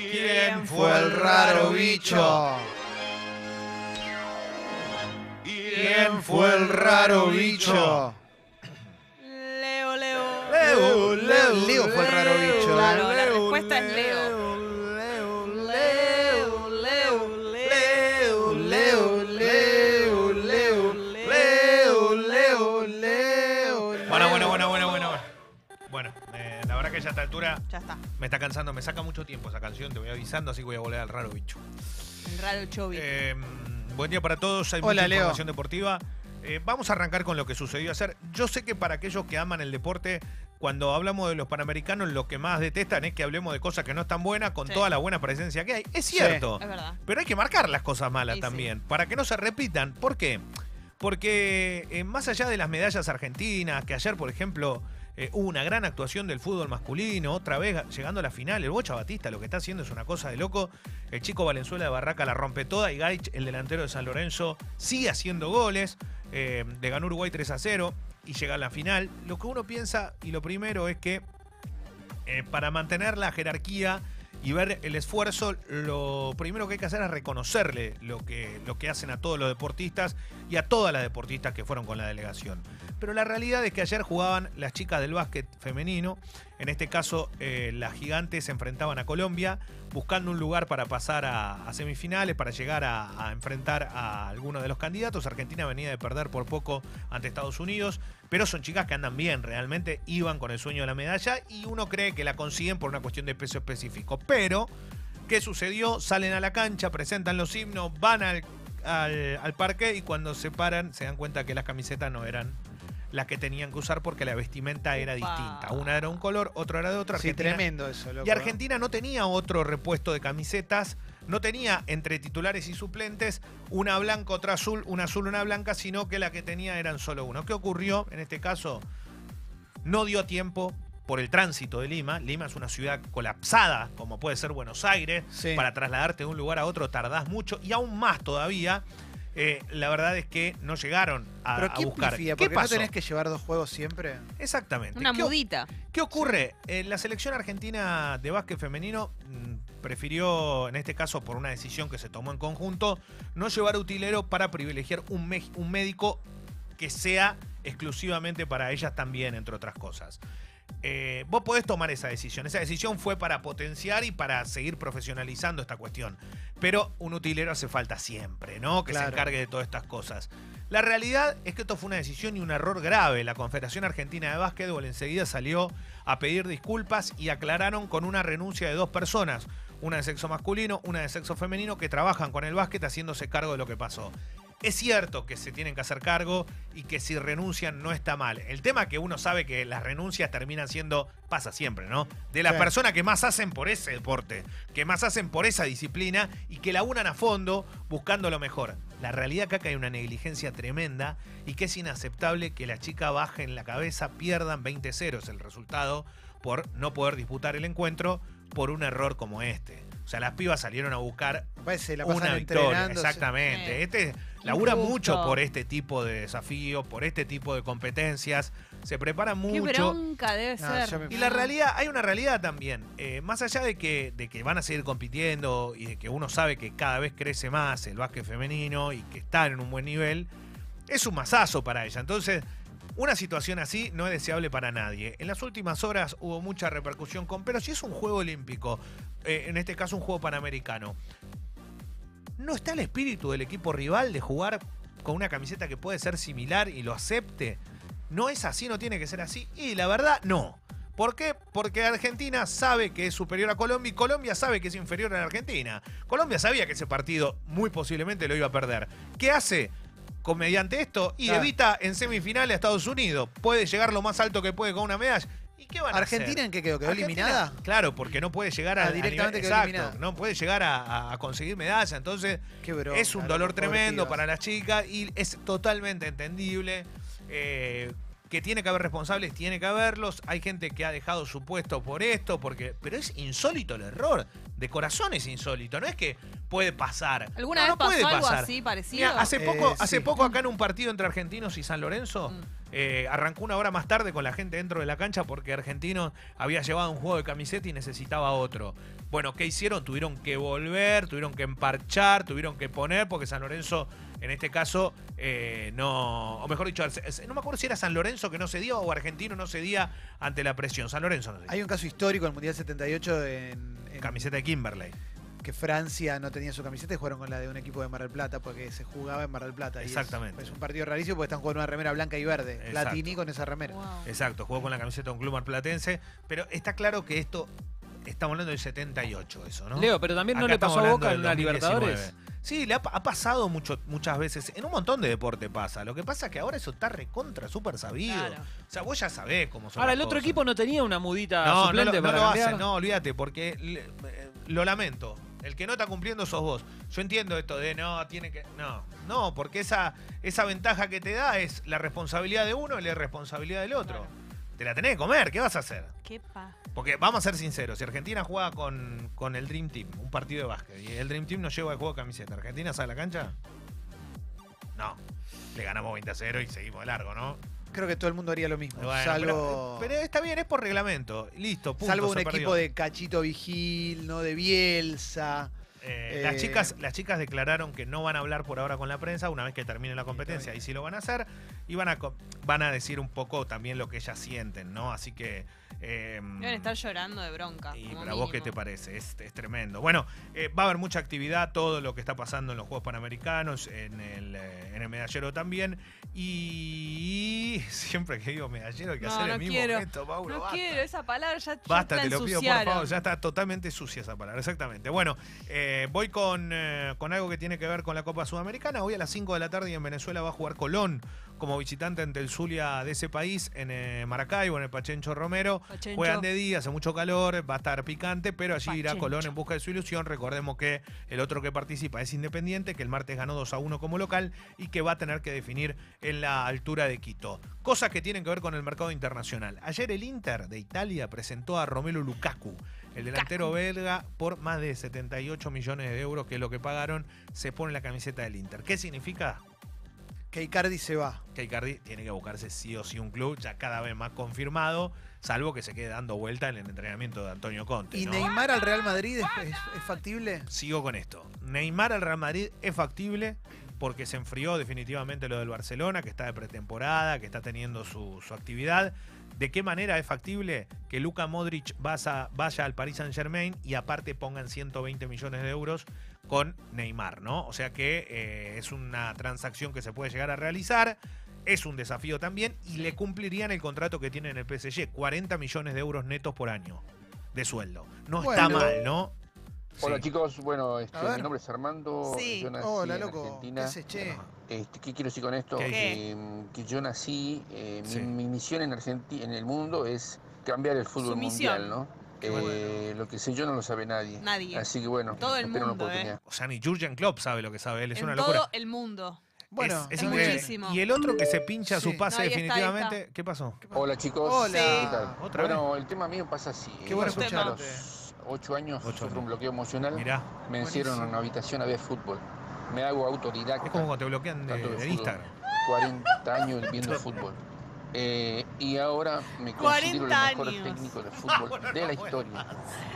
¿Quién fue el raro bicho? ¿Quién fue el raro bicho? Leo, Leo. Leo, Leo, Leo fue el raro bicho. Claro, ya a esta altura Ya está. me está cansando, me saca mucho tiempo esa canción, te voy avisando, así que voy a volver al raro bicho. El raro Chobi. Eh, buen día para todos, hay Hola, mucha Leo. información deportiva. Eh, vamos a arrancar con lo que sucedió ayer. Yo sé que para aquellos que aman el deporte, cuando hablamos de los panamericanos, lo que más detestan es que hablemos de cosas que no están buenas con Sí. toda la buena presencia que hay. Es cierto. es verdad. Pero hay que marcar las cosas malas Sí, sí. también, para que no se repitan. ¿Por qué? Porque eh, más allá de las medallas argentinas, que ayer, por ejemplo, eh, hubo una gran actuación del fútbol masculino, otra vez llegando a la final, el Bocha Batista lo que está haciendo es una cosa de loco. El chico Valenzuela de Barraca la rompe toda y Gaich, el delantero de San Lorenzo, sigue haciendo goles. Eh, le ganó Uruguay 3 a 0 y llega a la final. Lo que uno piensa, y lo primero es que eh, para mantener la jerarquía y ver el esfuerzo, lo primero que hay que hacer es reconocerle lo que, lo que hacen a todos los deportistas y a todas las deportistas que fueron con la delegación. Pero la realidad es que ayer jugaban las chicas del básquet femenino, en este caso eh, las gigantes se enfrentaban a Colombia, buscando un lugar para pasar a, semifinales, para llegar a, a enfrentar a alguno de los candidatos. Argentina venía de perder por poco ante Estados Unidos, pero son chicas que andan bien, realmente iban con el sueño de la medalla y uno cree que la consiguen por una cuestión de peso específico. Pero, ¿qué sucedió? Salen a la cancha, presentan los himnos, van al, al, al parque y cuando se paran se dan cuenta que las camisetas no eran las que tenían que usar porque la vestimenta era distinta. Una era un color, otro era de otro. Sí, Argentina- tremendo eso, loco. y Argentina no tenía otro repuesto de camisetas, no tenía entre titulares y suplentes una blanca, otra azul, una azul, una blanca, sino que la que tenía eran solo uno. ¿Qué ocurrió? En este caso, no dio tiempo por el tránsito de Lima. Lima es una ciudad colapsada, como puede ser Buenos Aires. Sí. Para trasladarte de un lugar a otro tardás mucho y aún más todavía. eh, la verdad es que no llegaron a, Pero a ¿quién buscar. ¿Qué no pasó? tenés que llevar dos juegos siempre. Exactamente. Una ¿Qué mudita. ¿Qué ocurre? Eh, la selección argentina de básquet femenino mm, prefirió, en este caso por una decisión que se tomó en conjunto, no llevar utilero para privilegiar un médico que sea exclusivamente para ellas también, entre otras cosas. Eh, vos podés tomar esa decisión. Esa decisión fue para potenciar y para seguir profesionalizando esta cuestión. Pero un utilero hace falta siempre, ¿no? Que se encargue de todas estas cosas. La realidad es que esto fue una decisión y un error grave. La Confederación Argentina de Básquetbol enseguida salió a pedir disculpas y aclararon con una renuncia de dos personas, una de sexo masculino, una de sexo femenino, que trabajan con el básquet haciéndose cargo de lo que pasó. Es cierto que se tienen que hacer cargo y que si renuncian no está mal. El tema es que uno sabe que las renuncias terminan siendo, pasa siempre, ¿no? De las Sí. personas que más hacen por ese deporte, que más hacen por esa disciplina y que la unan a fondo buscando lo mejor. La realidad acá que hay una negligencia tremenda y que es inaceptable que la chica baje en la cabeza, pierdan 20-0 es el resultado por no poder disputar el encuentro por un error como este. O sea, las pibas salieron a buscar Me parece la pasan una victoria. Exactamente. Sí. Este labura mucho por este tipo de desafíos, por este tipo de competencias. Se prepara Qué mucho. bronca debe No, ser. me- Y la realidad, hay una realidad también. Eh, más allá de que, de que van a seguir compitiendo y de que uno sabe que cada vez crece más el básquet femenino y que están en un buen nivel, es un masazo para ella. Entonces, una situación así no es deseable para nadie. En las últimas horas hubo mucha repercusión con, pero si es un juego olímpico, eh, en este caso un juego panamericano, ¿no está el espíritu del equipo rival de jugar con una camiseta que puede ser similar y lo acepte? ¿No es así? ¿No tiene que ser así? Y la verdad, no. ¿Por qué? Porque Argentina sabe que es superior a Colombia y Colombia sabe que es inferior a Argentina. Colombia sabía que ese partido muy posiblemente lo iba a perder. ¿Qué hace? Con mediante esto y Claro. evita en semifinales a Estados Unidos. Puede llegar lo más alto que puede con una medalla. ¿Y qué van a hacer? ¿Argentina en qué quedó? ¿Quedó Argentina, eliminada? Claro, porque no puede llegar a, Ah, a directamente nivel- exacto, eliminada. no puede llegar a, conseguir medalla. Entonces, es un dolor tremendo para las chicas y es totalmente entendible. eh, que tiene que haber responsables, tiene que haberlos. Hay gente que ha dejado su puesto por esto, porque. Pero es insólito el error. De corazón es insólito. No es que puede pasar. ¿Alguna No, vez no puede algo pasar. así parecido? Mira, hace Eh, poco, hace sí. poco acá en un partido entre argentinos y San Lorenzo, Mm. eh, arrancó una hora más tarde con la gente dentro de la cancha porque Argentino había llevado un juego de camiseta y necesitaba otro. Bueno, ¿qué hicieron? Tuvieron que volver, tuvieron que emparchar, tuvieron que poner, porque San Lorenzo, en este caso, eh, no. O mejor dicho, no me acuerdo si era San Lorenzo que no cedía o Argentino no cedía ante la presión. San Lorenzo no cedía. Hay un caso histórico en el Mundial 78 en, en- Camiseta de Kimberley. que Francia no tenía su camiseta y jugaron con la de un equipo de Mar del Plata porque se jugaba en Mar del Plata. y es- Exactamente. Es, un partido rarísimo porque están jugando una remera blanca y verde. Exacto. Platini con esa remera. Wow. Exacto, jugó con la camiseta de un club marplatense. Pero está claro que esto. Estamos hablando del 78, eso, ¿no? Leo, pero también no le pasó a Boca en 2019. Libertadores. Sí, le ha, pa- ha pasado mucho, muchas veces. En un montón de deporte pasa. Lo que pasa es que ahora eso está recontra, súper sabido. Claro. O sea, vos ya sabés cómo son Ahora, las el otro cosas. equipo no tenía una mudita No, no, suplente lo, no para lo cambiar. hacen, no, olvídate, porque le- eh, lo lamento. El que no está cumpliendo sos vos. Yo entiendo esto de no, tiene que. No, no, porque esa, esa ventaja que te da es la responsabilidad de uno y la responsabilidad del otro. Claro. Te la tenés que comer, ¿qué vas a hacer? Qué pa. Porque vamos a ser sinceros, si Argentina juega con, con el Dream Team, un partido de básquet, y el Dream Team no lleva el juego de camiseta, ¿Argentina sale a la cancha? No. Le ganamos 20 a 0 y seguimos de largo, ¿no? Creo que todo el mundo haría lo mismo. Bueno, salvo pero, pero está bien, es por reglamento. Listo, punto. salvo un se equipo perdió. de Cachito Vigil, no de Bielsa. Eh, Eh, las, chicas, las chicas declararon que no van a hablar por ahora con la prensa una vez que termine la competencia, ahí sí lo van a hacer, y van a, van a decir un poco también lo que ellas sienten, ¿no? Así que... eh, Deben estar llorando de bronca. y para vos, ¿qué te parece? Es, es tremendo. Bueno, eh, va a haber mucha actividad, todo lo que está pasando en los Juegos Panamericanos, en el, eh, en el medallero también. Y siempre que digo medallero hay que No, hacer no el mismo quiero. gesto, Paulo. No basta. quiero esa palabra, ya, Basta, te lo pido por favor, ya está totalmente sucia esa palabra, exactamente. Bueno, eh, voy con, eh, con algo que tiene que ver con la Copa Sudamericana. Hoy a las 5 de la tarde y en Venezuela va a jugar Colón como visitante ante el Zulia de ese país en eh, Maracaibo, en el Pachencho Romero. Pachencho. Juegan de día, hace mucho calor, va a estar picante, pero allí irá. Colón en busca de su ilusión. Recordemos que el otro que participa es Independiente, que el martes ganó 2 a 1 como local y que va a tener que definir en la altura de Quito. Cosas que tienen que ver con el mercado internacional. Ayer el Inter de Italia presentó a Romelu Lukaku, el delantero belga, por más de 78 millones de euros, que es lo que pagaron, se pone la camiseta del Inter. ¿Qué significa? Que Icardi se va. que Icardi tiene que buscarse sí o sí un club, ya cada vez más confirmado, salvo que se quede dando vuelta en el entrenamiento de Antonio Conte. ¿Y ¿no? Neymar al Real Madrid es, es- es factible? Sigo con esto. Neymar al Real Madrid es factible porque se enfrió definitivamente lo del Barcelona, que está de pretemporada, que está teniendo su, su actividad. ¿De qué manera es factible que Luka Modric vaya, vaya al Paris Saint Germain y aparte pongan 120 millones de euros con Neymar, ¿no? O sea que eh, es una transacción que se puede llegar a realizar. Es un desafío también y le cumplirían el contrato que tiene en el PSG, 40 millones de euros netos por año de sueldo. No está mal, ¿no? Hola Sí. chicos, bueno, este, mi nombre es Armando, Sí. yo nací Hola, en loco. ¿Qué Argentina. haces, che? Este, ¿Qué quiero decir con esto? ¿Qué? Que, que yo nací, eh, mi, Sí. mi misión en Argentina, en el mundo es cambiar el fútbol Su mundial, ¿no? Qué Eh, Lo que sé yo no lo sabe nadie. Nadie. Así que bueno, Todo el espero una mundo, oportunidad. O sea, ni Jurgen Klopp sabe lo que sabe él, es en una todo locura. el mundo. Bueno, es, es es increíble. muchísimo. Y el otro que se pincha su Sí. pase No, está, ahí definitivamente, ¿qué pasó? Hola chicos, Hola. ¿qué tal? ¿Otra bueno, el tema mío pasa así. Qué bueno Eh, ocho años Ocho sufro años. un bloqueo emocional. Mirá, Me encierran en una habitación a ver fútbol. Me hago autodidacta. es como cuando te bloquean de. Instagram. 40 años viendo fútbol. Eh, y ahora me considero el 40 mejor años. técnico de fútbol de la historia.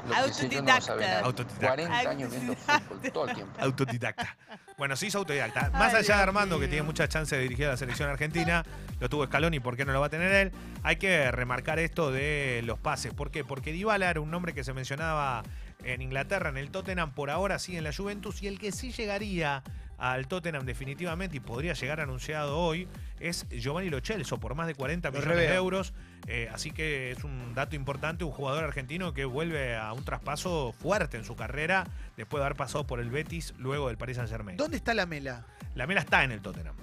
Lo que sé yo no lo sabe nadie. Autodidacta. 40 años viendo fútbol todo el tiempo. Autodidacta. Bueno, se hizo autodidacta. Más allá de Armando, que tiene muchas chances de dirigir a la selección argentina, lo tuvo Scaloni, ¿por qué no lo va a tener él? Hay que remarcar esto de los pases. ¿Por qué? Porque Dybala era un nombre que se mencionaba en Inglaterra, en el Tottenham, por ahora sí en la Juventus, y el que sí llegaría al Tottenham definitivamente y podría llegar anunciado hoy es Giovanni Lo Celso por más de 40 Lo millones de euros. Eh, así que es un dato importante, un jugador argentino que vuelve a un traspaso fuerte en su carrera después de haber pasado por el Betis luego del Paris Saint Germain. ¿Dónde está la mela? La Mela está en el Tottenham.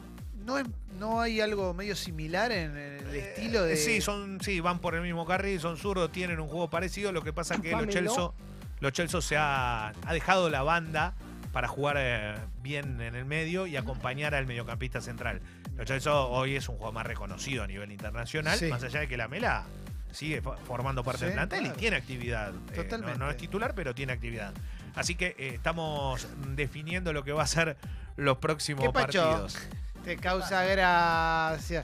¿No, es- no hay algo medio similar en el estilo de.? Eh, Sí, son, sí, van por el mismo carril, son zurdos, tienen un juego parecido. Lo que pasa es que Lo Celso, Lo Celso se ha, ha dejado la banda para jugar eh, bien en el medio y acompañar al mediocampista central. Lo Celso hoy es un jugador más reconocido a nivel internacional, Sí. más allá de que la Mela sigue fo- formando parte Sí, del plantel claro. y tiene actividad. Eh, no- Totalmente. no, es titular, pero tiene actividad. Así que eh, estamos definiendo lo que va a ser los próximos ¿Qué pacho? partidos. Te causa gracia.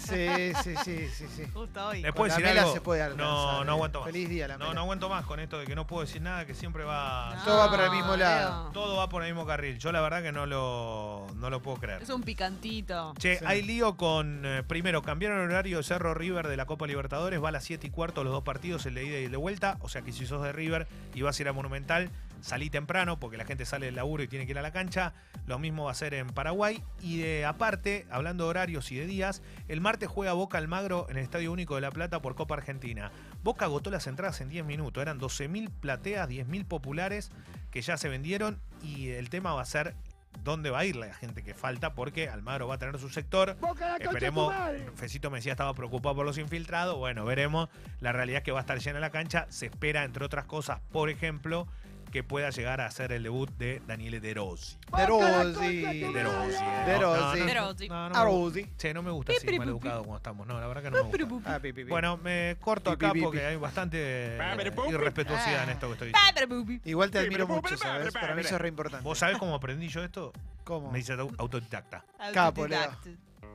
Sí, sí, sí, sí, sí. Justo hoy. Después- Con ¿Puedo la decir mela algo? se puede alcanzar. No, no eh. aguanto más. Feliz día la No, mela. no aguanto más con esto de que no puedo decir nada, que siempre va. Todo va para el mismo lado. Leo. Todo va por el mismo carril. Yo la verdad que no lo, no lo puedo creer. Es un picantito. Che, Sí. hay lío con. eh, primero, cambiaron el horario de Cerro River de la Copa Libertadores. Va a las 7 y cuarto los dos partidos, el de ida y el de vuelta. O sea que si sos de River y vas a ir a Monumental, salí temprano porque la gente sale del laburo y tiene que ir a la cancha. Lo mismo va a ser en Paraguay. Y de aparte, hablando de horarios y de días, el martes juega Boca Almagro en el Estadio Único de La Plata por Copa Argentina. Boca agotó las entradas en 10 minutos. Eran 12.000 plateas, 10.000 populares que ya se vendieron. Y el tema va a ser dónde va a ir la gente que falta porque Almagro va a tener su sector. Esperemos. Fecito me decía estaba preocupado por los infiltrados. Bueno, veremos. La realidad es que va a estar llena la cancha. Se espera, entre otras cosas, por ejemplo, que pueda llegar a ser el debut de Daniele De Rossi. De Rossi. De Rossi. eh. De No, Rossi. no, De no, Rossi. A me gusta. Rossi. Che, no me gusta así, maleducado como estamos. No, la verdad que no me gusta. Ah. Bueno, me corto acá porque hay bastante irrespetuosidad en esto que estoy diciendo. Padre Bubi. Igual te admiro mucho, ¿sabes? Para mí eso es re importante. ¿Vos sabés cómo aprendí yo esto? ¿Cómo? Me hice au- autodidacta. Capo, Leo.